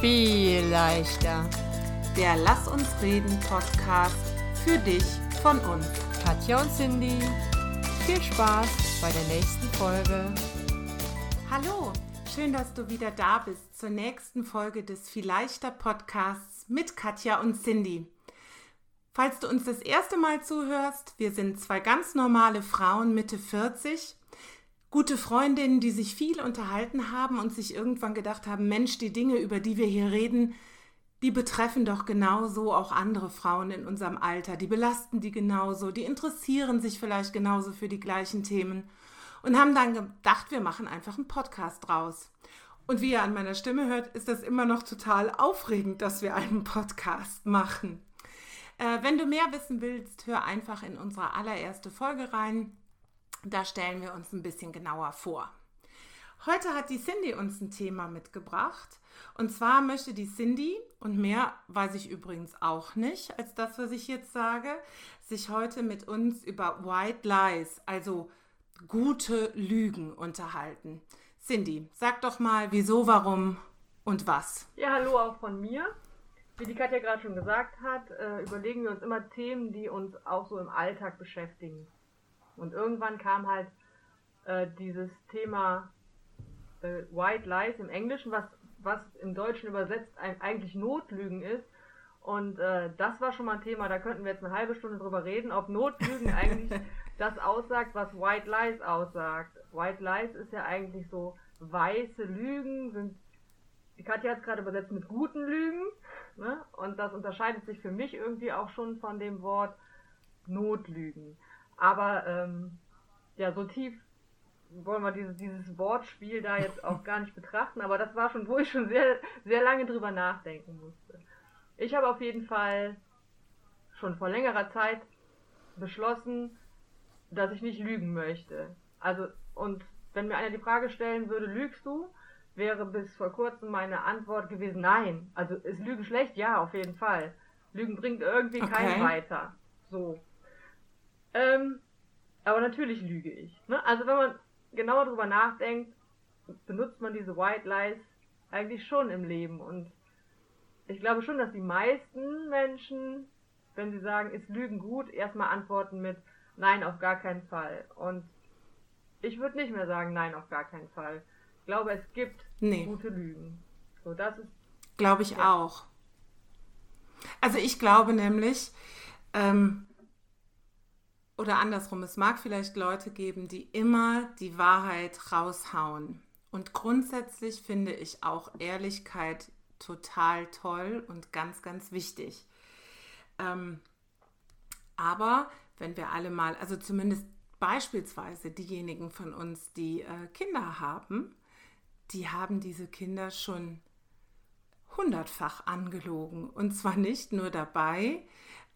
viel leichter. Der Lass uns reden Podcast für dich von uns. Katja und Cindy, viel Spaß bei der nächsten Folge. Hallo, schön, dass du wieder da bist zur nächsten Folge des Vielleichter Podcasts mit Katja und Cindy. Falls du uns das erste Mal zuhörst, wir sind zwei ganz normale Frauen Mitte 40, gute Freundinnen, die sich viel unterhalten haben und sich irgendwann gedacht haben, Mensch, die Dinge, über die wir hier reden, die betreffen doch genauso auch andere Frauen in unserem Alter, die belasten die genauso, die interessieren sich vielleicht genauso für die gleichen Themen und haben dann gedacht, wir machen einfach einen Podcast draus. Und wie ihr an meiner Stimme hört, ist das immer noch total aufregend, dass wir einen Podcast machen. Äh, wenn du mehr wissen willst, hör einfach in unsere allererste Folge rein. Da stellen wir uns ein bisschen genauer vor. Heute hat die Cindy uns ein Thema mitgebracht. Und zwar möchte die Cindy, und mehr weiß ich übrigens auch nicht als das, was ich jetzt sage, sich heute mit uns über White Lies, also gute Lügen, unterhalten. Cindy, sag doch mal, wieso, warum und was. Ja, hallo auch von mir. Wie die Katja gerade schon gesagt hat, äh, überlegen wir uns immer Themen, die uns auch so im Alltag beschäftigen. Und irgendwann kam halt äh, dieses Thema äh, White Lies im Englischen, was, was im Deutschen übersetzt eigentlich Notlügen ist. Und äh, das war schon mal ein Thema, da könnten wir jetzt eine halbe Stunde drüber reden, ob Notlügen eigentlich das aussagt, was White Lies aussagt. White Lies ist ja eigentlich so weiße Lügen, sind, die Katja hat es gerade übersetzt mit guten Lügen. Ne? Und das unterscheidet sich für mich irgendwie auch schon von dem Wort Notlügen. Aber ähm, ja, so tief wollen wir dieses, dieses Wortspiel da jetzt auch gar nicht betrachten, aber das war schon, wo ich schon sehr, sehr lange drüber nachdenken musste. Ich habe auf jeden Fall schon vor längerer Zeit beschlossen, dass ich nicht lügen möchte. Also, und wenn mir einer die Frage stellen würde, lügst du? wäre bis vor kurzem meine Antwort gewesen, nein. Also ist Lügen schlecht? Ja, auf jeden Fall. Lügen bringt irgendwie okay. keinen weiter. So. Ähm, aber natürlich lüge ich. Ne? Also wenn man genauer drüber nachdenkt, benutzt man diese White Lies eigentlich schon im Leben. Und ich glaube schon, dass die meisten Menschen, wenn sie sagen, ist Lügen gut, erstmal antworten mit Nein, auf gar keinen Fall. Und ich würde nicht mehr sagen, nein, auf gar keinen Fall glaube, es gibt nee. gute Lügen. So, das ist. Glaube ich ja. auch. Also ich glaube nämlich, ähm, oder andersrum, es mag vielleicht Leute geben, die immer die Wahrheit raushauen. Und grundsätzlich finde ich auch Ehrlichkeit total toll und ganz, ganz wichtig. Ähm, aber wenn wir alle mal, also zumindest beispielsweise diejenigen von uns, die äh, Kinder haben, die haben diese Kinder schon hundertfach angelogen. Und zwar nicht nur dabei,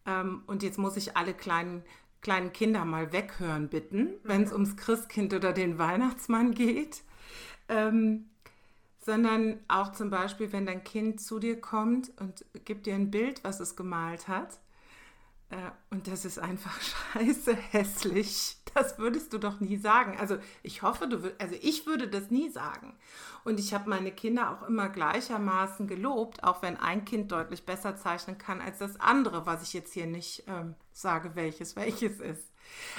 ähm, und jetzt muss ich alle kleinen, kleinen Kinder mal weghören bitten, wenn es mhm. ums Christkind oder den Weihnachtsmann geht, ähm, sondern auch zum Beispiel, wenn dein Kind zu dir kommt und gibt dir ein Bild, was es gemalt hat. Äh, und das ist einfach scheiße hässlich das würdest du doch nie sagen. Also ich hoffe, du würdest, also ich würde das nie sagen. Und ich habe meine Kinder auch immer gleichermaßen gelobt, auch wenn ein Kind deutlich besser zeichnen kann als das andere, was ich jetzt hier nicht ähm, sage, welches welches ist.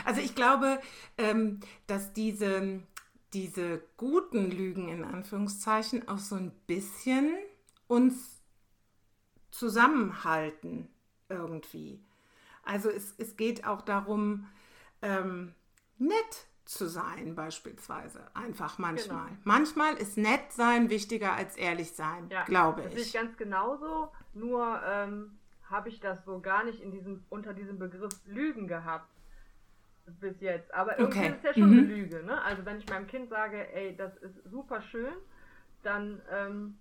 Also ich glaube, ähm, dass diese, diese guten Lügen in Anführungszeichen auch so ein bisschen uns zusammenhalten irgendwie. Also es, es geht auch darum, ähm, nett zu sein, beispielsweise. Einfach manchmal. Genau. Manchmal ist nett sein wichtiger als ehrlich sein, ja, glaube ich. Das ich ganz genauso. Nur ähm, habe ich das so gar nicht in diesem, unter diesem Begriff Lügen gehabt bis jetzt. Aber irgendwie okay. ist es ja schon mhm. eine Lüge. Ne? Also wenn ich meinem Kind sage, ey, das ist super schön, dann ähm,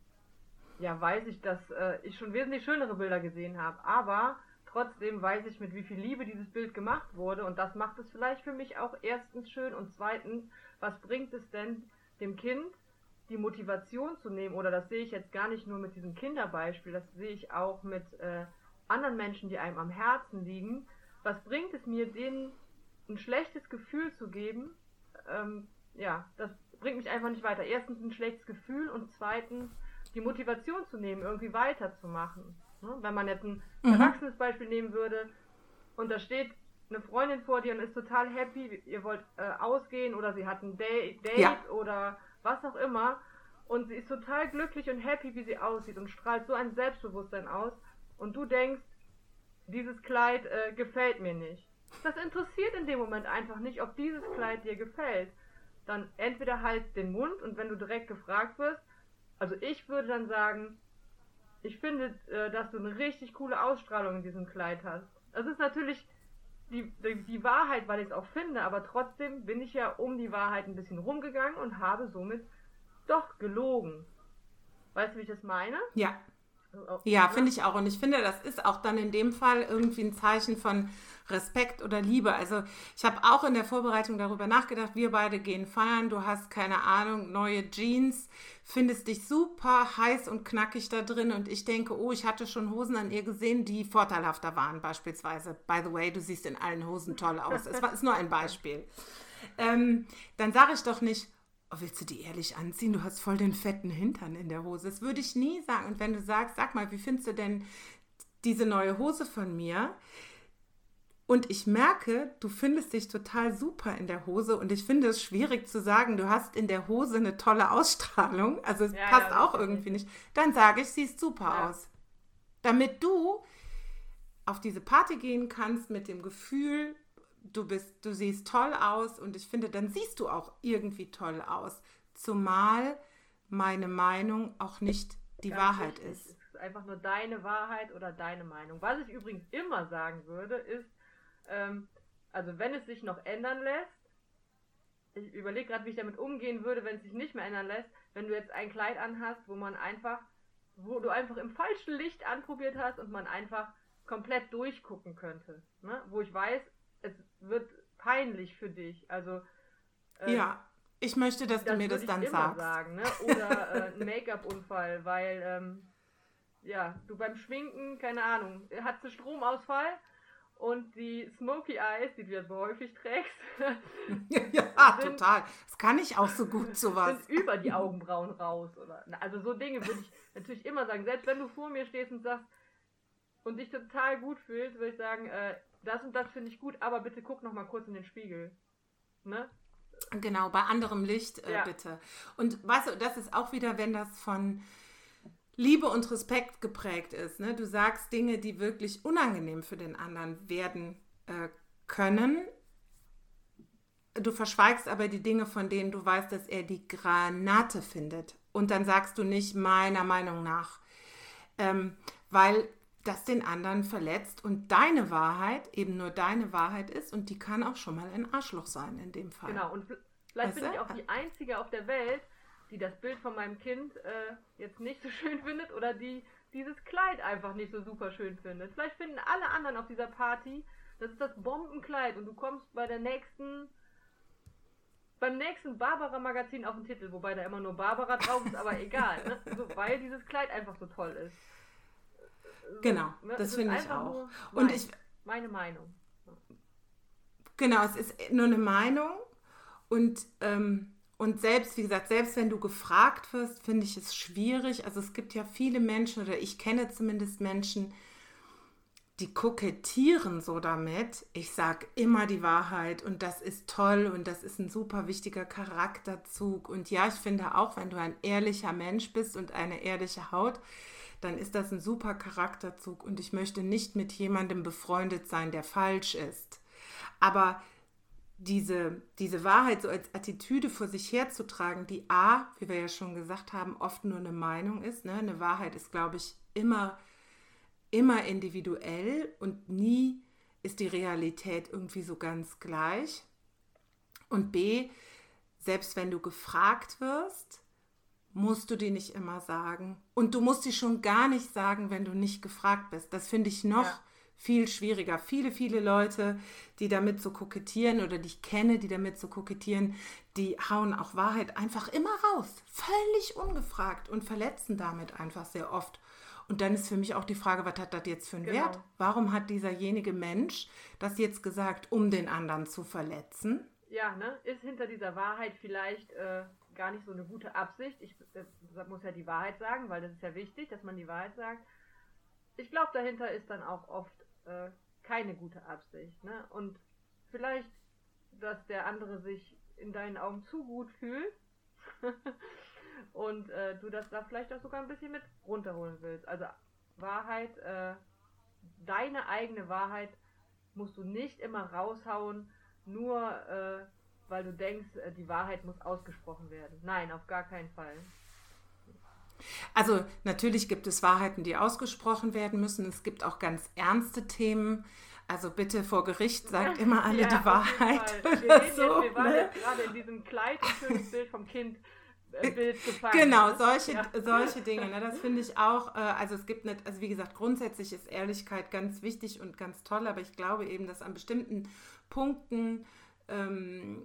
ja, weiß ich, dass äh, ich schon wesentlich schönere Bilder gesehen habe. Aber Trotzdem weiß ich, mit wie viel Liebe dieses Bild gemacht wurde und das macht es vielleicht für mich auch erstens schön und zweitens, was bringt es denn dem Kind, die Motivation zu nehmen, oder das sehe ich jetzt gar nicht nur mit diesem Kinderbeispiel, das sehe ich auch mit äh, anderen Menschen, die einem am Herzen liegen. Was bringt es mir, denen ein schlechtes Gefühl zu geben? Ähm, ja, das bringt mich einfach nicht weiter. Erstens ein schlechtes Gefühl und zweitens die Motivation zu nehmen, irgendwie weiterzumachen. Ne? Wenn man jetzt ein Mhm. erwachsenes Beispiel nehmen würde und da steht eine Freundin vor dir und ist total happy, ihr wollt äh, ausgehen oder sie hat ein Date, Date Ja. oder was auch immer und sie ist total glücklich und happy, wie sie aussieht und strahlt so ein Selbstbewusstsein aus und du denkst, dieses Kleid äh, gefällt mir nicht. Das interessiert in dem Moment einfach nicht, ob dieses Kleid dir gefällt. Dann entweder halt den Mund und wenn du direkt gefragt wirst, also ich würde dann sagen, ich finde, äh, dass du eine richtig coole Ausstrahlung in diesem Kleid hast. Das ist natürlich die, die, die Wahrheit, weil ich es auch finde, aber trotzdem bin ich ja um die Wahrheit ein bisschen rumgegangen und habe somit doch gelogen. Weißt du, wie ich das meine? Ja, ja, ne? finde ich auch. Und ich finde, das ist auch dann in dem Fall irgendwie ein Zeichen von Respekt oder Liebe. Also ich habe auch in der Vorbereitung darüber nachgedacht, wir beide gehen feiern, du hast keine Ahnung, neue Jeans, findest dich super heiß und knackig da drin und ich denke, oh, ich hatte schon Hosen an ihr gesehen, die vorteilhafter waren beispielsweise. By the way, du siehst in allen Hosen toll aus. Es war, ist nur ein Beispiel. Ähm, dann sage ich doch nicht, oh, willst du die ehrlich anziehen? Du hast voll den fetten Hintern in der Hose. Das würde ich nie sagen. Und wenn du sagst, sag mal, wie findest du denn diese neue Hose von mir? Und ich merke, du findest dich total super in der Hose und ich finde es schwierig zu sagen, du hast in der Hose eine tolle Ausstrahlung, also es Ja, passt ja, auch irgendwie nicht. Dann sage ich, siehst super Ja. aus. Damit du auf diese Party gehen kannst mit dem Gefühl, du bist, du siehst toll aus und ich finde, dann siehst du auch irgendwie toll aus. Zumal meine Meinung auch nicht die Ganz Wahrheit wichtig. ist. Es ist einfach nur deine Wahrheit oder deine Meinung. Was ich übrigens immer sagen würde, ist, ähm, also wenn es sich noch ändern lässt, ich überlege gerade, wie ich damit umgehen würde, wenn es sich nicht mehr ändern lässt, wenn du jetzt ein Kleid anhast, wo man einfach, wo du einfach im falschen Licht anprobiert hast und man einfach komplett durchgucken könnte. Ne? Wo ich weiß, es wird peinlich für dich. Also äh, Ja, ich möchte, dass du mir das dann sagst. sagen, ne? Oder äh, ein Make-up-Unfall, weil ähm, ja, du beim Schminken, keine Ahnung, hast du Stromausfall und die Smoky Eyes, die du ja so häufig trägst, ja, sind- total. Das kann ich auch so gut, sowas. sind über die Augenbrauen raus. Oder, also so Dinge würde ich natürlich immer sagen. Selbst wenn du vor mir stehst und sagst und dich total gut fühlst, würde ich sagen, äh, das und das finde ich gut, aber bitte guck noch mal kurz in den Spiegel. Ne? Genau, bei anderem Licht äh, Ja. bitte. Und weißt du, das ist auch wieder, wenn das von Liebe und Respekt geprägt ist. Ne? Du sagst Dinge, die wirklich unangenehm für den anderen werden äh, können. Du verschweigst aber die Dinge, von denen du weißt, dass er die Granate findet. Und dann sagst du nicht meiner Meinung nach. Ähm, weil das den anderen verletzt und deine Wahrheit eben nur deine Wahrheit ist und die kann auch schon mal ein Arschloch sein in dem Fall. Genau, und vielleicht Weißt bin ich auch die Einzige auf der Welt, die das Bild von meinem Kind äh, jetzt nicht so schön findet oder die dieses Kleid einfach nicht so super schön findet. Vielleicht finden alle anderen auf dieser Party, das ist das Bombenkleid und du kommst bei der nächsten, beim nächsten Barbara-Magazin auf den Titel, wobei da immer nur Barbara drauf ist, aber egal, ne? so, weil dieses Kleid einfach so toll ist. Genau, ne? das finde ich auch. Und mein- ich, meine Meinung. Genau, es ist nur eine Meinung und, ähm, und selbst, wie gesagt, selbst wenn du gefragt wirst, finde ich es schwierig. Also es gibt ja viele Menschen oder ich kenne zumindest Menschen, die kokettieren so damit. Ich sage immer die Wahrheit und das ist toll und das ist ein super wichtiger Charakterzug. Und ja, ich finde auch, wenn du ein ehrlicher Mensch bist und eine ehrliche Haut, dann ist das ein super Charakterzug und ich möchte nicht mit jemandem befreundet sein, der falsch ist. Aber diese, diese Wahrheit so als Attitüde vor sich herzutragen, die A, wie wir ja schon gesagt haben, oft nur eine Meinung ist. Ne? Eine Wahrheit ist, glaube ich, immer, immer individuell und nie ist die Realität irgendwie so ganz gleich. Und B, selbst wenn du gefragt wirst, musst du die nicht immer sagen. Und du musst die schon gar nicht sagen, wenn du nicht gefragt bist. Das finde ich noch Ja. viel schwieriger. Viele, viele Leute, die damit so kokettieren oder die ich kenne, die damit so kokettieren, die hauen auch Wahrheit einfach immer raus. Völlig ungefragt und verletzen damit einfach sehr oft. Und dann ist für mich auch die Frage, was hat das jetzt für einen Genau. Wert? Warum hat dieserjenige Mensch das jetzt gesagt, um den anderen zu verletzen? ja, ne, ist hinter dieser Wahrheit vielleicht äh, gar nicht so eine gute Absicht. Ich muss ja die Wahrheit sagen, weil das ist ja wichtig, dass man die Wahrheit sagt. Ich glaube, dahinter ist dann auch oft äh, keine gute Absicht. Ne? Und vielleicht, dass der andere sich in deinen Augen zu gut fühlt und äh, du das da vielleicht auch sogar ein bisschen mit runterholen willst. Also Wahrheit, äh, deine eigene Wahrheit musst du nicht immer raushauen, nur äh, weil du denkst, äh, die Wahrheit muss ausgesprochen werden. Nein, auf gar keinen Fall. Also natürlich gibt es Wahrheiten, die ausgesprochen werden müssen. Es gibt auch ganz ernste Themen. Also bitte vor Gericht sagt immer alle ja, die Wahrheit. Wir, reden so, jetzt, wir waren ne? jetzt gerade in diesem Kleid, schönes Bild vom Kind. Äh, Bild gefallen. Genau, solche, ja. solche Dinge. Ne? Das finde ich auch, äh, also es gibt nicht, also wie gesagt, grundsätzlich ist Ehrlichkeit ganz wichtig und ganz toll, aber ich glaube eben, dass an bestimmten Punkten ähm,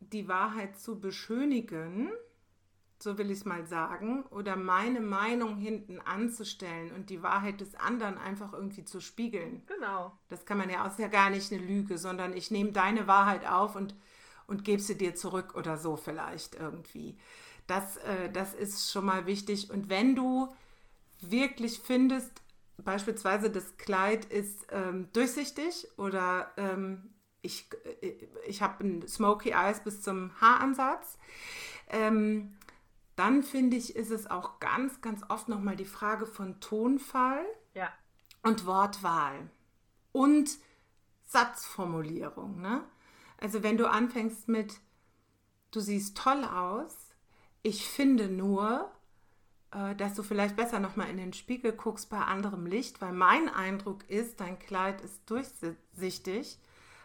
die Wahrheit zu beschönigen, so will ich es mal sagen, oder meine Meinung hinten anzustellen und die Wahrheit des anderen einfach irgendwie zu spiegeln. Genau. Das kann man ja auch ja gar nicht eine Lüge, sondern ich nehme deine Wahrheit auf und, und gebe sie dir zurück oder so vielleicht irgendwie. Das, äh, das ist schon mal wichtig. Und wenn du wirklich findest, beispielsweise das Kleid ist ähm, durchsichtig oder ähm, ich, äh, ich habe ein Smoky Eyes bis zum Haaransatz, ähm, dann finde ich, ist es auch ganz, ganz oft nochmal die Frage von Tonfall ja. und Wortwahl und Satzformulierung. Ne? Also wenn du anfängst mit, du siehst toll aus, ich finde nur, äh, dass du vielleicht besser nochmal in den Spiegel guckst bei anderem Licht, weil mein Eindruck ist, dein Kleid ist durchsichtig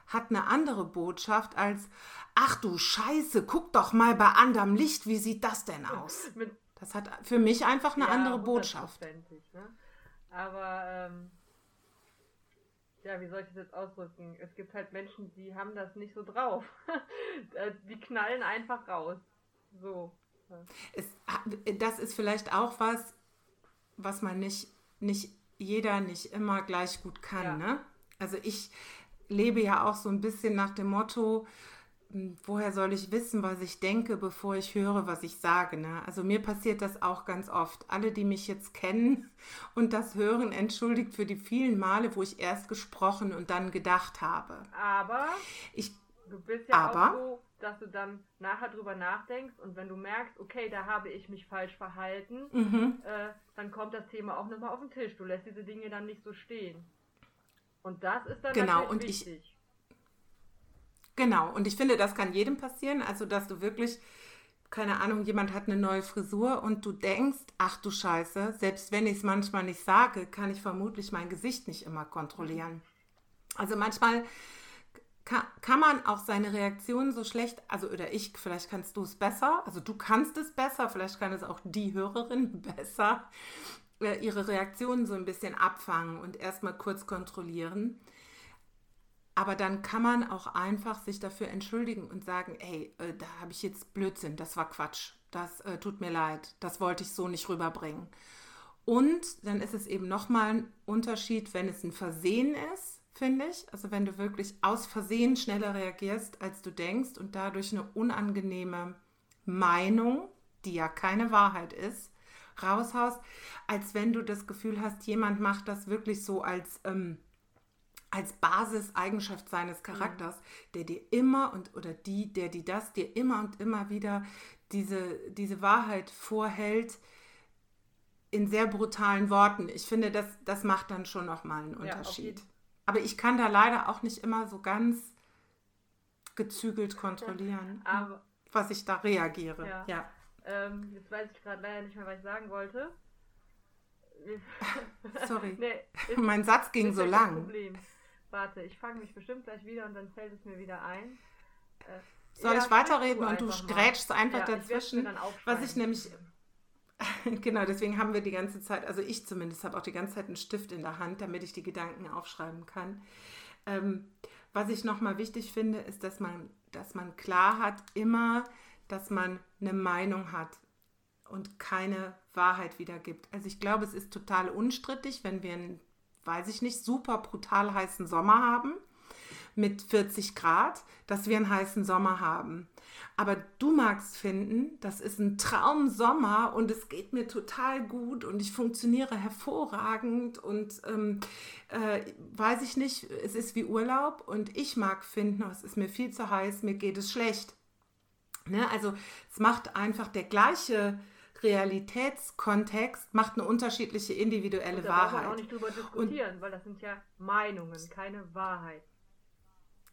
hat eine andere Botschaft als, ach du Scheiße, guck doch mal bei anderem Licht, wie sieht das denn aus? Das hat für mich einfach eine ja, andere Botschaft. Ne? Aber ähm, ja, wie soll ich das jetzt ausdrücken? Es gibt halt Menschen, die haben das nicht so drauf. Äh, die knallen einfach raus. So. Es, das ist vielleicht auch was, was man nicht, nicht jeder nicht immer gleich gut kann. Ja. Ne? Also ich, lebe ja auch so ein bisschen nach dem Motto, hm, woher soll ich wissen, was ich denke, bevor ich höre, was ich sage. Ne? Also mir passiert das auch ganz oft. Alle, die mich jetzt kennen und das hören, entschuldigt für die vielen Male, wo ich erst gesprochen und dann gedacht habe. Aber ich, du bist ja aber, auch so, dass du dann nachher drüber nachdenkst und wenn du merkst, okay, da habe ich mich falsch verhalten, mhm. äh, dann kommt das Thema auch nochmal auf den Tisch. Du lässt diese Dinge dann nicht so stehen. Und das ist dann genau, und wichtig. Ich, genau, und ich finde, das kann jedem passieren. Also, dass du wirklich, keine Ahnung, jemand hat eine neue Frisur und du denkst, ach du Scheiße, selbst wenn ich es manchmal nicht sage, kann ich vermutlich mein Gesicht nicht immer kontrollieren. Also manchmal kann, man auch seine Reaktionen so schlecht, also oder ich, vielleicht kannst du es besser, also du kannst es besser, vielleicht kann es auch die Hörerin besser, ihre Reaktionen so ein bisschen abfangen und erstmal kurz kontrollieren. Aber dann kann man auch einfach sich dafür entschuldigen und sagen, hey, äh, da habe ich jetzt Blödsinn, das war Quatsch, das äh, tut mir leid, das wollte ich so nicht rüberbringen. Und dann ist es eben nochmal ein Unterschied, wenn es ein Versehen ist, finde ich. Also wenn du wirklich aus Versehen schneller reagierst, als du denkst und dadurch eine unangenehme Meinung, die ja keine Wahrheit ist, raushaust, als wenn du das Gefühl hast, jemand macht das wirklich so als, ähm, als Basiseigenschaft seines Charakters, der dir immer und oder die, der die das dir immer und immer wieder diese, diese Wahrheit vorhält in sehr brutalen Worten. Ich finde, das, das macht dann schon nochmal einen Unterschied. Ja, Aber ich kann da leider auch nicht immer so ganz gezügelt kontrollieren, Aber, was ich da reagiere. Ja. ja. Ähm, jetzt weiß ich gerade leider nicht mehr, was ich sagen wollte. Sorry. nee, ist, mein Satz ging so lang. Problem. Warte, ich fange mich bestimmt gleich wieder und dann fällt es mir wieder ein. Äh, Soll ja, ich weiterreden und du grätschst einfach ja, dazwischen? Ich was ich nämlich. genau, deswegen haben wir die ganze Zeit, also ich zumindest habe auch die ganze Zeit einen Stift in der Hand, damit ich die Gedanken aufschreiben kann. Ähm, was ich nochmal wichtig finde, ist, dass man, dass man klar hat, immer dass man eine Meinung hat und keine Wahrheit wiedergibt. Also ich glaube, es ist total unstrittig, wenn wir einen, weiß ich nicht, super brutal heißen Sommer haben, mit 40 Grad, dass wir einen heißen Sommer haben. Aber du magst finden, das ist ein Traumsommer und es geht mir total gut und ich funktioniere hervorragend und ähm, äh, weiß ich nicht, es ist wie Urlaub und ich mag finden, oh, es ist mir viel zu heiß, mir geht es schlecht. Ne? Also es macht einfach der gleiche Realitätskontext, macht eine unterschiedliche individuelle und da Wahrheit. Man auch nicht drüber diskutieren, und, weil das sind ja Meinungen, keine Wahrheit.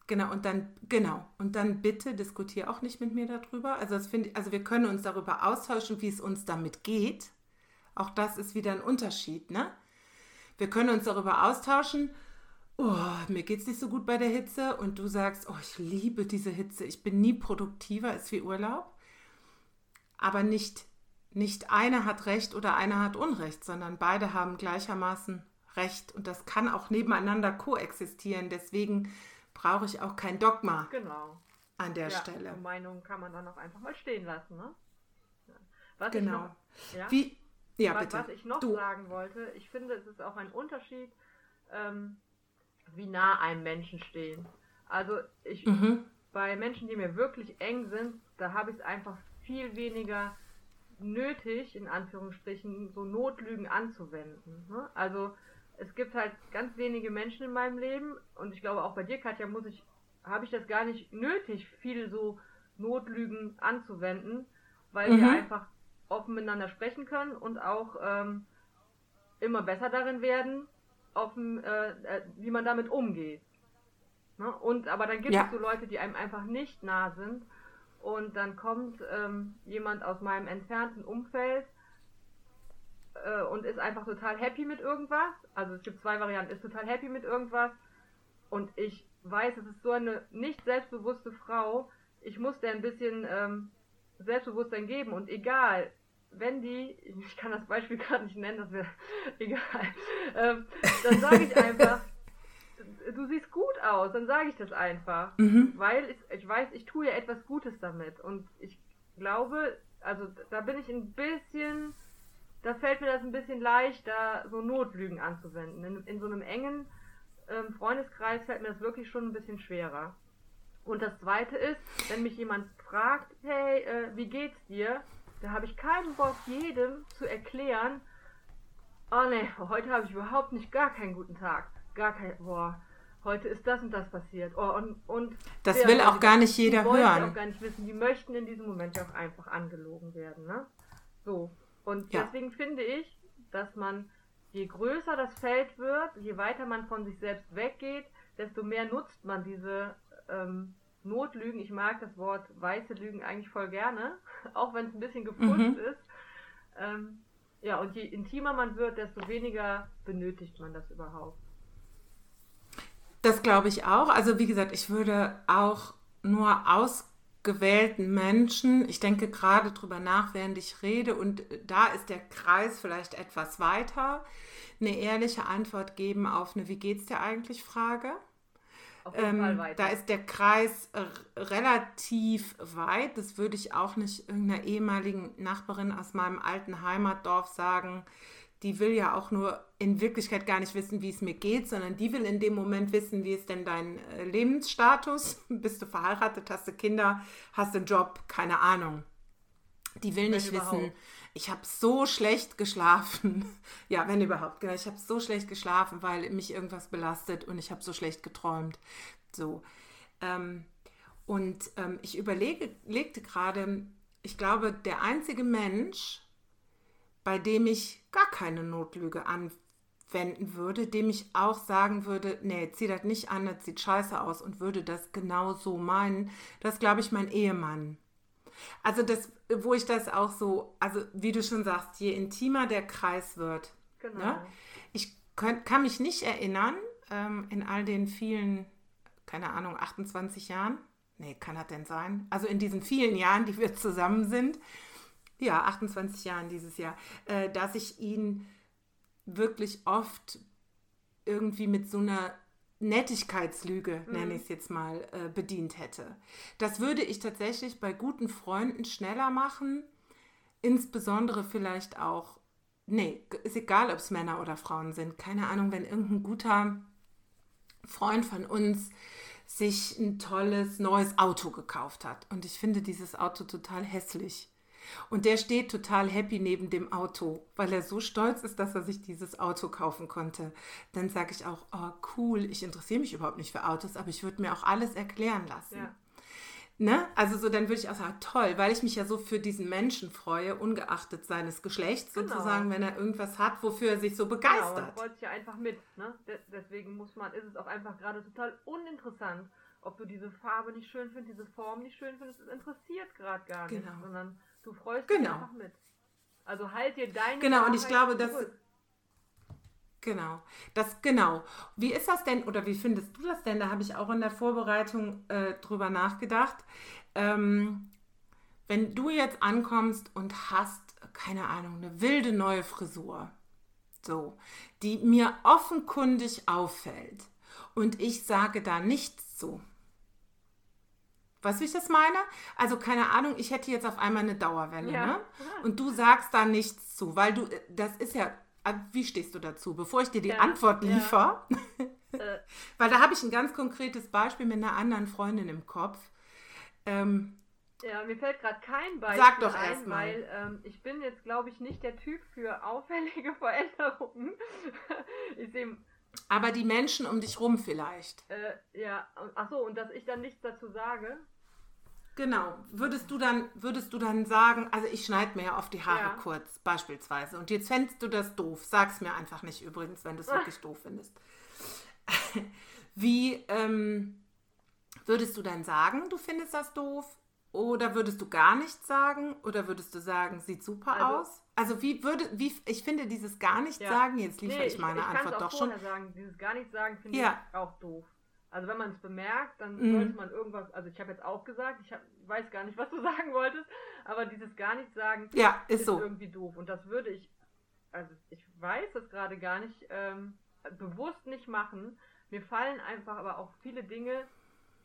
Genau, und dann, genau, und dann bitte diskutiere auch nicht mit mir darüber. Also das finde also wir können uns darüber austauschen, wie es uns damit geht. Auch das ist wieder ein Unterschied, ne? Wir können uns darüber austauschen, oh, mir geht es nicht so gut bei der Hitze und du sagst, oh, ich liebe diese Hitze, ich bin nie produktiver, ist wie Urlaub. Aber nicht, nicht einer hat Recht oder einer hat Unrecht, sondern beide haben gleichermaßen Recht und das kann auch nebeneinander koexistieren. Deswegen brauche ich auch kein Dogma genau. an der ja, Stelle. Meinung kann man dann auch einfach mal stehen lassen. Ne? Was genau. Noch, ja? Wie, ja, was, bitte. was ich noch du. sagen wollte, ich finde, es ist auch ein Unterschied, ähm, wie nah einem Menschen stehen. Also ich mhm. bei Menschen, die mir wirklich eng sind, da habe ich es einfach viel weniger nötig, in Anführungsstrichen, so Notlügen anzuwenden. Ne? Also es gibt halt ganz wenige Menschen in meinem Leben und ich glaube auch bei dir, Katja, muss ich, habe ich das gar nicht nötig, viel so Notlügen anzuwenden, weil mhm. wir einfach offen miteinander sprechen können und auch ähm, immer besser darin werden, offen, äh, äh, wie man damit umgeht. Ne? Und aber dann gibt ja. es so Leute, die einem einfach nicht nah sind und dann kommt ähm, jemand aus meinem entfernten Umfeld äh, und ist einfach total happy mit irgendwas. Also es gibt zwei Varianten, ist total happy mit irgendwas und ich weiß, es ist so eine nicht selbstbewusste Frau. Ich muss der ein bisschen ähm, Selbstbewusstsein geben und egal, wenn die, ich kann das Beispiel gerade nicht nennen, das wäre egal, ähm, dann sage ich einfach, du siehst gut aus, dann sage ich das einfach, mhm. weil ich, ich weiß, ich tue ja etwas Gutes damit und ich glaube, also da bin ich ein bisschen da fällt mir das ein bisschen leichter, so Notlügen anzuwenden. In, in so einem engen ähm, Freundeskreis fällt mir das wirklich schon ein bisschen schwerer. Und das zweite ist, wenn mich jemand fragt, hey, äh, wie geht's dir? Da habe ich keinen Bock, jedem zu erklären, oh ne, heute habe ich überhaupt nicht gar keinen guten Tag. Gar kein, boah, heute ist das und das passiert. Oh, und, und das will auch gar nicht jeder die hören. Die auch gar nicht wissen. Die möchten in diesem Moment ja auch einfach angelogen werden. Ne? So. Und ja. deswegen finde ich, dass man, je größer das Feld wird, je weiter man von sich selbst weggeht, desto mehr nutzt man diese ähm, Notlügen. Ich mag das Wort weiße Lügen eigentlich voll gerne, auch wenn es ein bisschen geputzt mhm. ist. Ähm, ja, und je intimer man wird, desto weniger benötigt man das überhaupt. Das glaube ich auch. Also wie gesagt, ich würde auch nur aus gewählten Menschen. Ich denke gerade drüber nach, während ich rede und da ist der Kreis vielleicht etwas weiter. Eine ehrliche Antwort geben auf eine Wie geht's dir eigentlich Frage. Ähm, da ist der Kreis relativ weit. Das würde ich auch nicht irgendeiner ehemaligen Nachbarin aus meinem alten Heimatdorf sagen die will ja auch nur in Wirklichkeit gar nicht wissen, wie es mir geht, sondern die will in dem Moment wissen, wie ist denn dein äh, Lebensstatus? Bist du verheiratet, hast du Kinder, hast du einen Job, keine Ahnung. Die will nicht wissen, ich habe so schlecht geschlafen. ja, wenn überhaupt. Genau, ich habe so schlecht geschlafen, weil mich irgendwas belastet und ich habe so schlecht geträumt. So. Ähm, und ähm, ich überlegte gerade, ich glaube, der einzige Mensch, bei dem ich gar keine Notlüge anwenden würde, dem ich auch sagen würde, nee, zieh das nicht an, das sieht scheiße aus und würde das genau so meinen, das glaube ich mein Ehemann. Also das, wo ich das auch so, also wie du schon sagst, je intimer der Kreis wird. Genau. Ne? Ich könnt, kann mich nicht erinnern, ähm, in all den vielen, keine Ahnung, 28 Jahren, nee, kann das denn sein? Also in diesen vielen Jahren, die wir zusammen sind, ja, 28 Jahren dieses Jahr, äh, dass ich ihn wirklich oft irgendwie mit so einer Nettigkeitslüge, mhm. nenne ich es jetzt mal, äh, bedient hätte. Das würde ich tatsächlich bei guten Freunden schneller machen, insbesondere vielleicht auch, nee, ist egal, ob es Männer oder Frauen sind, keine Ahnung, wenn irgendein guter Freund von uns sich ein tolles neues Auto gekauft hat. Und ich finde dieses Auto total hässlich. Und der steht total happy neben dem Auto, weil er so stolz ist, dass er sich dieses Auto kaufen konnte. Dann sage ich auch, oh cool, ich interessiere mich überhaupt nicht für Autos, aber ich würde mir auch alles erklären lassen. Ja. Ne? Also so, dann würde ich auch sagen, toll, weil ich mich ja so für diesen Menschen freue, ungeachtet seines Geschlechts Genau. sozusagen, wenn er irgendwas hat, wofür er sich so Genau, begeistert. man freut sich ja einfach mit. Ne? De deswegen muss man, ist es auch einfach gerade total uninteressant, ob du diese Farbe nicht schön findest, diese Form nicht schön findest. Es interessiert gerade gar nicht, Genau. sondern du freust dich Genau. einfach mit. Also halt dir deine Genau, und ich glaube, das- zurück. Genau, das genau. Wie ist das denn oder wie findest du das denn? Da habe ich auch in der Vorbereitung äh, drüber nachgedacht. Ähm, wenn du jetzt ankommst und hast, keine Ahnung, eine wilde neue Frisur, so, die mir offenkundig auffällt und ich sage da nichts zu. Weißt du, wie ich das meine? Also, keine Ahnung, ich hätte jetzt auf einmal eine Dauerwelle, Ja. ne? Und du sagst da nichts zu, weil du, das ist ja, äh, wie stehst du dazu? Bevor ich dir die Ja, Antwort ja. liefere, Äh, weil da habe ich ein ganz konkretes Beispiel mit einer anderen Freundin im Kopf. Ähm, Ja, mir fällt gerade kein Beispiel Sag doch ein, erst mal. weil ähm, ich bin jetzt, glaube ich, nicht der Typ für auffällige Veränderungen. ich sehe, aber die Menschen um dich rum vielleicht. äh, ja, ach so, und dass ich dann nichts dazu sage. Genau. Würdest du dann, würdest du dann sagen, also ich schneide mir ja oft die Haare Ja. kurz, beispielsweise. Und jetzt fändest du das doof. Sag's mir einfach nicht übrigens, wenn du es wirklich doof findest. Wie ähm, würdest du dann sagen, du findest das doof? Oder würdest du gar nichts sagen? Oder würdest du sagen, sieht super Also- aus? Also wie würde, wie, ich finde dieses gar nichts Ja. sagen, jetzt liefere Nee, ich meine ich, ich Antwort doch schon. sagen, dieses gar nichts sagen finde Ja. ich auch doof. Also wenn man es bemerkt, dann Mhm. sollte man irgendwas, also ich habe jetzt auch gesagt, ich hab, weiß gar nicht, was du sagen wolltest, aber dieses gar nichts sagen Ja, ist ist so. irgendwie doof. Und das würde ich, also ich weiß das gerade gar nicht, ähm, bewusst nicht machen. Mir fallen einfach aber auch viele Dinge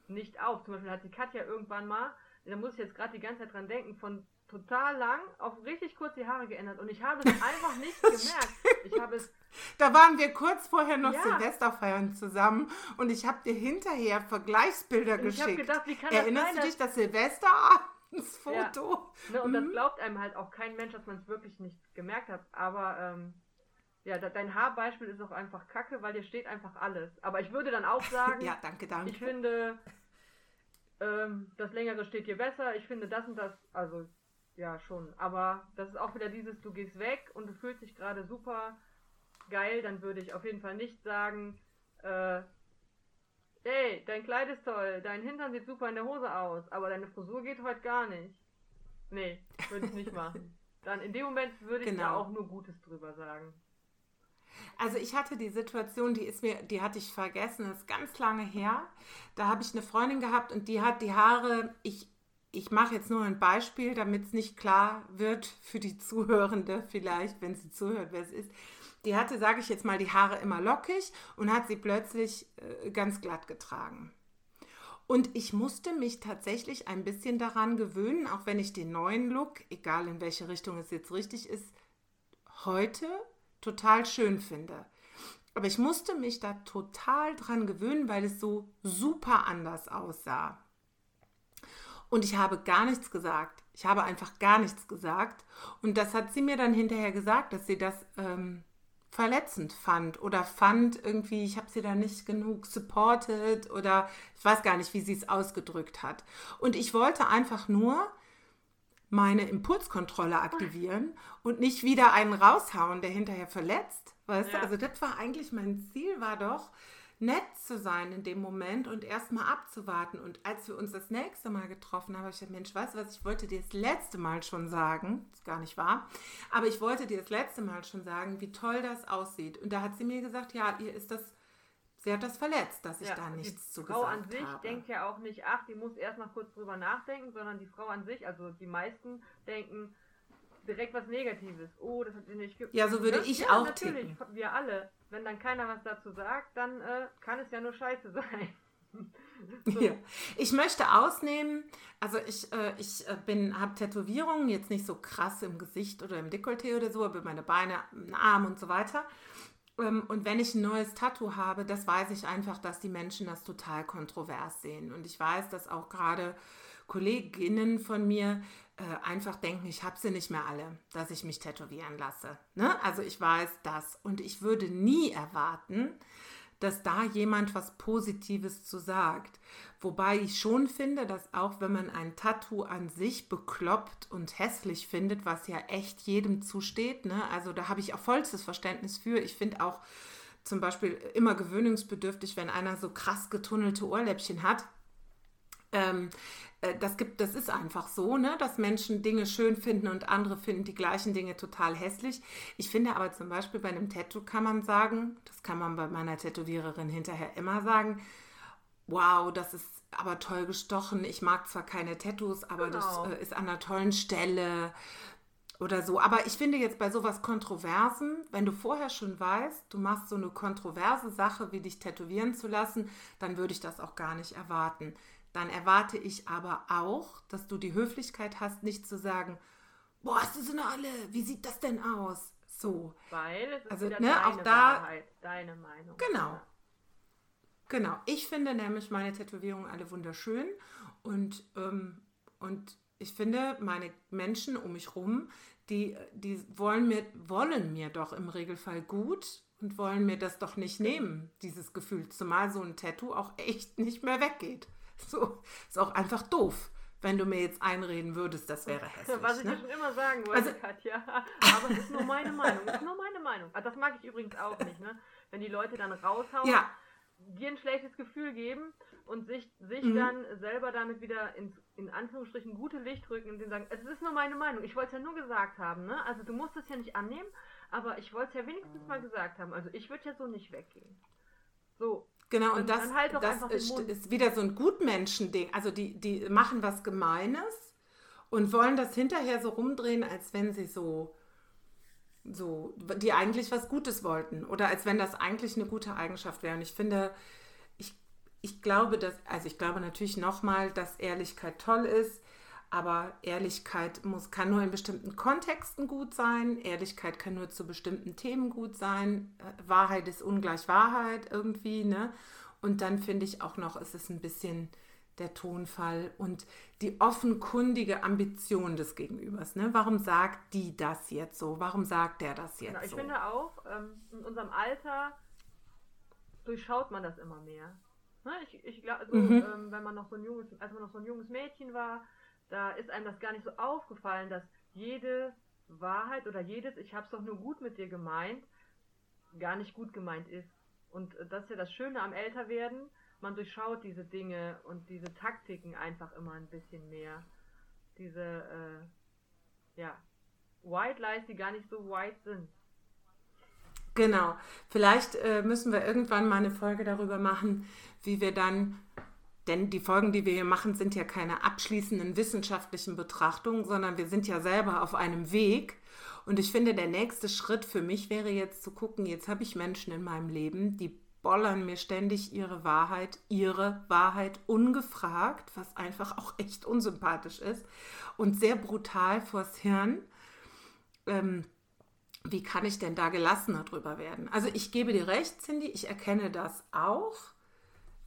nicht auf. Zum Beispiel hat die Katja irgendwann mal, da muss ich jetzt gerade die ganze Zeit dran denken, von total lang auf richtig kurz die Haare geändert. Und ich habe es einfach nicht gemerkt. Ich habe es Da waren wir kurz vorher noch Ja. Silvesterfeiern zusammen und ich habe dir hinterher Vergleichsbilder Und ich habe geschickt. gedacht, wie kann das Erinnerst sein, du dich das Silvesterabendsfoto? Ne, und das Mhm. glaubt einem halt auch kein Mensch, dass man es wirklich nicht gemerkt hat. Aber ähm, ja, dein Haarbeispiel ist auch einfach kacke, weil dir steht einfach alles. Aber ich würde dann auch sagen, Ja, danke, danke. ich finde, ähm, das längere steht dir besser. Ich finde das und das, also ja schon. Aber das ist auch wieder dieses, du gehst weg und du fühlst dich gerade super geil. Dann würde ich auf jeden Fall nicht sagen, äh, Ey, dein Kleid ist toll, dein Hintern sieht super in der Hose aus, aber deine Frisur geht heute gar nicht. Nee, würde ich nicht machen. Dann in dem Moment würde ich da Genau. auch nur Gutes drüber sagen. Also ich hatte die Situation, die ist mir, die hatte ich vergessen, das ist ganz lange her. Da habe ich eine Freundin gehabt und die hat die Haare, ich, ich mache jetzt nur ein Beispiel, damit es nicht klar wird für die Zuhörende vielleicht, wenn sie zuhört, wer es ist. Die hatte, sage ich jetzt mal, die Haare immer lockig und hat sie plötzlich äh, ganz glatt getragen. Und ich musste mich tatsächlich ein bisschen daran gewöhnen, auch wenn ich den neuen Look, egal in welche Richtung es jetzt richtig ist, heute total schön finde. Aber ich musste mich da total dran gewöhnen, weil es so super anders aussah. Und ich habe gar nichts gesagt. Ich habe einfach gar nichts gesagt. Und das hat sie mir dann hinterher gesagt, dass sie das ähm, verletzend fand oder fand irgendwie, ich habe sie da nicht genug supported oder ich weiß gar nicht, wie sie es ausgedrückt hat. Und ich wollte einfach nur meine Impulskontrolle aktivieren und nicht wieder einen raushauen, der hinterher verletzt. Weißt Ja. du, also das war eigentlich mein Ziel, war doch, nett zu sein in dem Moment und erstmal abzuwarten. Und als wir uns das nächste Mal getroffen haben, habe ich gesagt, Mensch, weißt du was, ich wollte dir das letzte Mal schon sagen, ist gar nicht wahr, aber ich wollte dir das letzte Mal schon sagen, wie toll das aussieht. Und da hat sie mir gesagt, ja, ihr ist das, sie hat das verletzt, dass ich Ja, da die nichts zu Frau gesagt an sich habe. denkt ja auch nicht, ach, die muss erst mal kurz drüber nachdenken, sondern die Frau an sich, also die meisten denken direkt was Negatives. Oh, das hat sie nicht ge Ja, so würde Ne? ich ja, auch natürlich, ticken. wir alle. Wenn dann keiner was dazu sagt, dann äh, kann es ja nur scheiße sein. So. Ja. Ich möchte ausnehmen, also ich, äh, ich äh, bin, habe Tätowierungen, jetzt nicht so krass im Gesicht oder im Dekolleté oder so, aber meine Beine, Arm und so weiter. Ähm, und wenn ich ein neues Tattoo habe, das weiß ich einfach, dass die Menschen das total kontrovers sehen. Und ich weiß, dass auch gerade Kolleginnen von mir äh, einfach denken, ich habe sie nicht mehr alle, dass ich mich tätowieren lasse. Ne? Also ich weiß das. Und ich würde nie erwarten, dass da jemand was Positives zu sagt. Wobei ich schon finde, dass auch wenn man ein Tattoo an sich bekloppt und hässlich findet, was ja echt jedem zusteht, ne? also da habe ich auch vollstes Verständnis für. Ich finde auch zum Beispiel immer gewöhnungsbedürftig, wenn einer so krass getunnelte Ohrläppchen hat. Ähm, äh, das gibt, das ist einfach so, ne, dass Menschen Dinge schön finden und andere finden die gleichen Dinge total hässlich. Ich finde aber zum Beispiel bei einem Tattoo kann man sagen, das kann man bei meiner Tätowiererin hinterher immer sagen, wow, das ist aber toll gestochen. Ich mag zwar keine Tattoos, aber genau. das äh, ist an einer tollen Stelle oder so. Aber ich finde jetzt bei sowas Kontroversen, wenn du vorher schon weißt, du machst so eine kontroverse Sache, wie dich tätowieren zu lassen, dann würde ich das auch gar nicht erwarten dann erwarte ich aber auch, dass du die Höflichkeit hast, nicht zu sagen, boah, hast du so eine alle, wie sieht das denn aus? So. Weil es ist also, ne, deine auch da, Wahrheit, deine Meinung. Genau. Genau. Ich finde nämlich meine Tätowierungen alle wunderschön und, ähm, und ich finde, meine Menschen um mich rum, die, die wollen, mir, wollen mir doch im Regelfall gut und wollen mir das doch nicht nehmen, dieses Gefühl. Zumal so ein Tattoo auch echt nicht mehr weggeht. So, ist auch einfach doof, wenn du mir jetzt einreden würdest, das wäre hässlich. Was ich ne? dir schon immer sagen wollte, also, Katja. Aber es ist nur meine Meinung. Es ist nur meine Meinung. Ah, das mag ich übrigens auch nicht, ne? Wenn die Leute dann raushauen, ja. dir ein schlechtes Gefühl geben und sich, sich mhm. dann selber damit wieder ins, in Anführungsstrichen gute Licht rücken und denen sagen, es ist nur meine Meinung. Ich wollte es ja nur gesagt haben, ne? Also du musst es ja nicht annehmen, aber ich wollte es ja wenigstens mal gesagt haben. Also ich würde ja so nicht weggehen. So, Genau, und, und das, halt das ist, ist, wieder so ein Gutmenschen-Ding. Also die, die machen was Gemeines und wollen das hinterher so rumdrehen, als wenn sie so, so, die eigentlich was Gutes wollten. Oder als wenn das eigentlich eine gute Eigenschaft wäre. Und ich finde, ich, ich glaube, dass, also ich glaube natürlich nochmal, dass Ehrlichkeit toll ist. Aber Ehrlichkeit muss, kann nur in bestimmten Kontexten gut sein. Ehrlichkeit kann nur zu bestimmten Themen gut sein. Wahrheit ist ungleich Wahrheit irgendwie. Ne? Und dann finde ich auch noch, es ist ein bisschen der Tonfall und die offenkundige Ambition des Gegenübers. Ne? Warum sagt die das jetzt so? Warum sagt der das jetzt genau, ich so? Ich finde auch, ähm, in unserem Alter durchschaut man das immer mehr. Ne? Ich, ich glaube, so, mhm. ähm, wenn man noch so ein junges, als man noch so ein junges Mädchen war, da ist einem das gar nicht so aufgefallen, dass jede Wahrheit oder jedes, ich hab's doch nur gut mit dir gemeint, gar nicht gut gemeint ist. Und das ist ja das Schöne am Älterwerden, man durchschaut diese Dinge und diese Taktiken einfach immer ein bisschen mehr. Diese, äh, ja, White Lies, die gar nicht so white sind. Genau. Vielleicht äh, müssen wir irgendwann mal eine Folge darüber machen, wie wir dann denn die Folgen, die wir hier machen, sind ja keine abschließenden wissenschaftlichen Betrachtungen, sondern wir sind ja selber auf einem Weg. Und ich finde, der nächste Schritt für mich wäre jetzt zu gucken, jetzt habe ich Menschen in meinem Leben, die bollern mir ständig ihre Wahrheit, ihre Wahrheit ungefragt, was einfach auch echt unsympathisch ist und sehr brutal vors Hirn. Ähm, wie kann ich denn da gelassener drüber werden? Also ich gebe dir recht, Cindy, ich erkenne das auch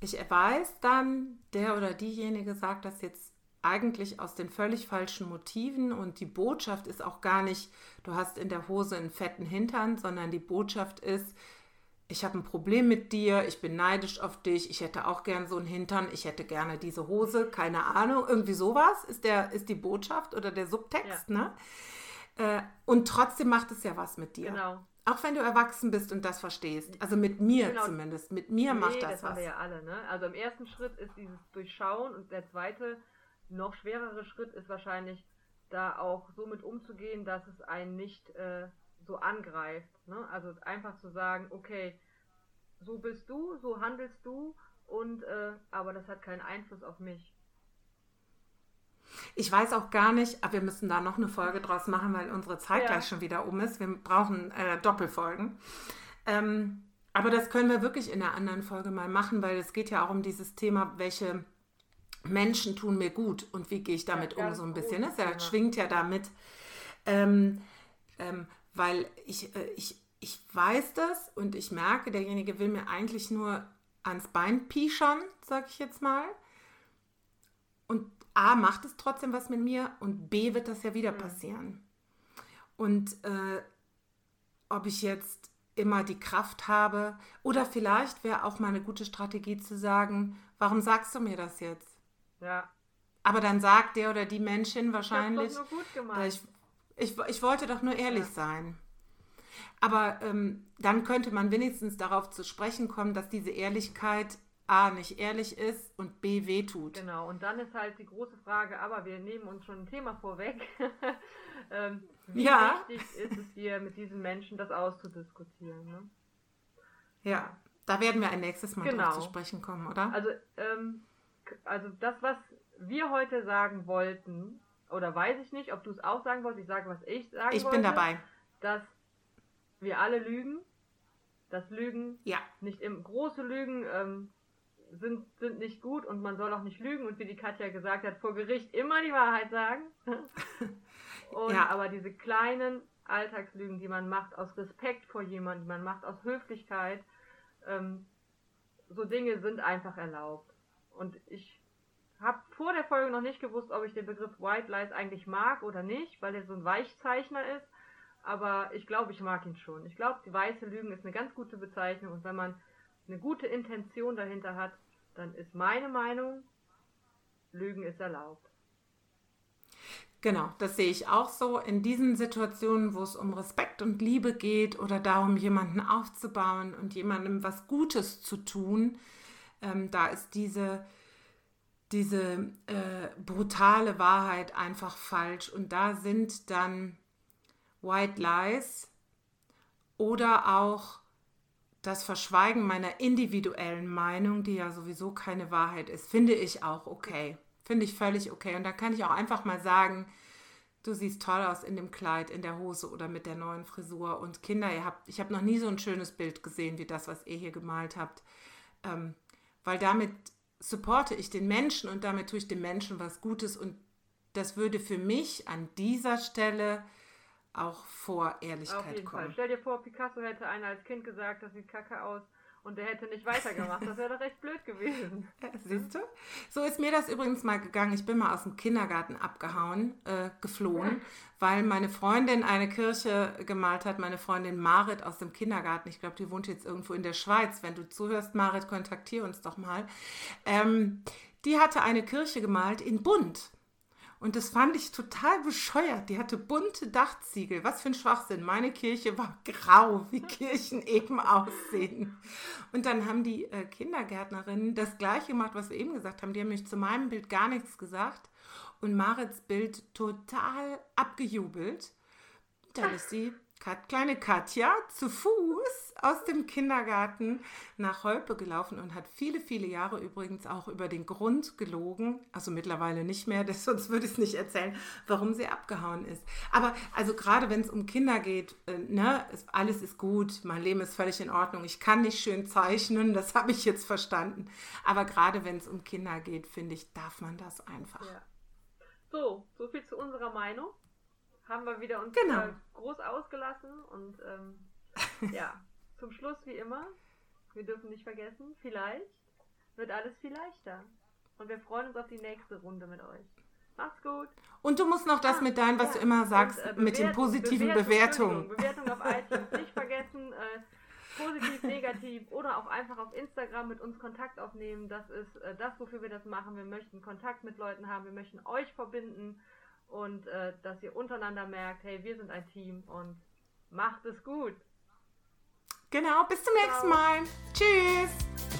ich weiß dann, der oder diejenige sagt das jetzt eigentlich aus den völlig falschen Motiven und die Botschaft ist auch gar nicht, du hast in der Hose einen fetten Hintern, sondern die Botschaft ist, ich habe ein Problem mit dir, ich bin neidisch auf dich, ich hätte auch gern so einen Hintern, ich hätte gerne diese Hose, keine Ahnung, irgendwie sowas ist, der, ist die Botschaft oder der Subtext, ja. ne? Äh, und trotzdem macht es ja was mit dir. Genau. Auch wenn du erwachsen bist und das verstehst. Also mit mir genau. zumindest. Mit mir nee, macht das, das was. Das haben wir ja alle, ne? Also im ersten Schritt ist dieses Durchschauen und der zweite, noch schwerere Schritt ist wahrscheinlich, da auch so mit umzugehen, dass es einen nicht äh, so angreift. Ne? Also einfach zu sagen, okay, so bist du, so handelst du und äh, aber das hat keinen Einfluss auf mich. Ich weiß auch gar nicht, aber wir müssen da noch eine Folge draus machen, weil unsere Zeit ja. gleich schon wieder um ist. Wir brauchen äh, Doppelfolgen. Ähm, aber das können wir wirklich in einer anderen Folge mal machen, weil es geht ja auch um dieses Thema, welche Menschen tun mir gut und wie gehe ich damit ja, um so ein bisschen. Das ja, schwingt ja damit. Ähm, ähm, weil ich, äh, ich ich weiß das und ich merke, derjenige will mir eigentlich nur ans Bein pischern, sag ich jetzt mal. Und A macht es trotzdem was mit mir und B wird das ja wieder passieren. Und äh, ob ich jetzt immer die Kraft habe oder vielleicht wäre auch mal eine gute Strategie zu sagen, warum sagst du mir das jetzt? Ja. Aber dann sagt der oder die Menschin wahrscheinlich, ich, ich, ich wollte doch nur ehrlich Ja. sein. Aber ähm, dann könnte man wenigstens darauf zu sprechen kommen, dass diese Ehrlichkeit A nicht ehrlich ist und B wehtut. Genau, und dann ist halt die große Frage, aber wir nehmen uns schon ein Thema vorweg. ähm, wie Ja. wichtig ist es dir, mit diesen Menschen das auszudiskutieren? Ne? Ja, da werden wir ein nächstes Mal Genau. drauf zu sprechen kommen, oder? Also, ähm, also das, was wir heute sagen wollten, oder weiß ich nicht, ob du es auch sagen wolltest, ich sage, was ich sagen Ich wollte. bin dabei. Dass wir alle lügen, dass Lügen Ja, nicht im große Lügen ähm, sind, sind nicht gut und man soll auch nicht lügen und wie die Katja gesagt hat, vor Gericht immer die Wahrheit sagen. und Ja. aber diese kleinen Alltagslügen, die man macht aus Respekt vor jemandem, die man macht aus Höflichkeit, ähm, so Dinge sind einfach erlaubt. Und ich habe vor der Folge noch nicht gewusst, ob ich den Begriff White Lies eigentlich mag oder nicht, weil er so ein Weichzeichner ist. Aber ich glaube, ich mag ihn schon. Ich glaube, die weiße Lügen ist eine ganz gute Bezeichnung und wenn man eine gute Intention dahinter hat, dann ist meine Meinung, Lügen ist erlaubt. genau, das sehe ich auch so. In diesen Situationen, wo es um Respekt und Liebe geht oder darum, jemanden aufzubauen und jemandem was Gutes zu tun, ähm, da ist diese, diese äh, brutale Wahrheit einfach falsch. Und da sind dann White Lies oder auch das Verschweigen meiner individuellen Meinung, die ja sowieso keine Wahrheit ist, finde ich auch okay. Finde ich völlig okay. Und da kann ich auch einfach mal sagen, du siehst toll aus in dem Kleid, in der Hose oder mit der neuen Frisur. Und Kinder, ihr habt, ich habe noch nie so ein schönes Bild gesehen wie das, was ihr hier gemalt habt. Ähm, weil damit supporte ich den Menschen und damit tue ich dem Menschen was Gutes. Und das würde für mich an dieser Stelle auch vor Auf Ehrlichkeit jeden Fall. kommen. Stell dir vor, Picasso hätte einer als Kind gesagt, das sieht kacke aus und der hätte nicht weitergemacht. Das wäre doch recht blöd gewesen. Siehst du? So ist mir das übrigens mal gegangen. Ich bin mal aus dem Kindergarten abgehauen, äh, geflohen, weil meine Freundin eine Kirche gemalt hat. Meine Freundin Marit aus dem Kindergarten. Ich glaube, die wohnt jetzt irgendwo in der Schweiz. Wenn du zuhörst, Marit, kontaktiere uns doch mal. Ähm, die hatte eine Kirche gemalt in bunt. Und das fand ich total bescheuert. Die hatte bunte Dachziegel. Was für ein Schwachsinn. Meine Kirche war grau, wie Kirchen eben aussehen. Und dann haben die äh, Kindergärtnerinnen das gleiche gemacht, was wir eben gesagt haben. Die haben mich zu meinem Bild gar nichts gesagt und Marits Bild total abgejubelt. Dann ist die Kat kleine Katja zu Fuß aus dem Kindergarten nach Holpe gelaufen und hat viele, viele Jahre übrigens auch über den Grund gelogen. Also mittlerweile nicht mehr, das, sonst würde ich es nicht erzählen, warum sie abgehauen ist. Aber also gerade wenn es um Kinder geht, äh, ne, ist, alles ist gut, mein Leben ist völlig in Ordnung. Ich kann nicht schön zeichnen, das habe ich jetzt verstanden. Aber gerade wenn es um Kinder geht, finde ich, darf man das einfach. Ja. So, so viel zu unserer Meinung. Haben wir wieder uns Genau. äh, groß ausgelassen und ähm, ja, zum Schluss wie immer, wir dürfen nicht vergessen, vielleicht wird alles viel leichter. Und wir freuen uns auf die nächste Runde mit euch. Macht's gut. Und du musst noch das Ah, mit deinem, was ja. du immer sagst, Und, äh, mit den Bewertung- positiven Bewertung, Bewertungen. Entschuldigung, Bewertung auf iTunes nicht vergessen. Äh, positiv, negativ oder auch einfach auf Instagram mit uns Kontakt aufnehmen. Das ist äh, das, wofür wir das machen. Wir möchten Kontakt mit Leuten haben. Wir möchten euch verbinden und äh, dass ihr untereinander merkt, hey, wir sind ein Team und macht es gut. Genau, bis zum nächsten. Mal. Tschüss.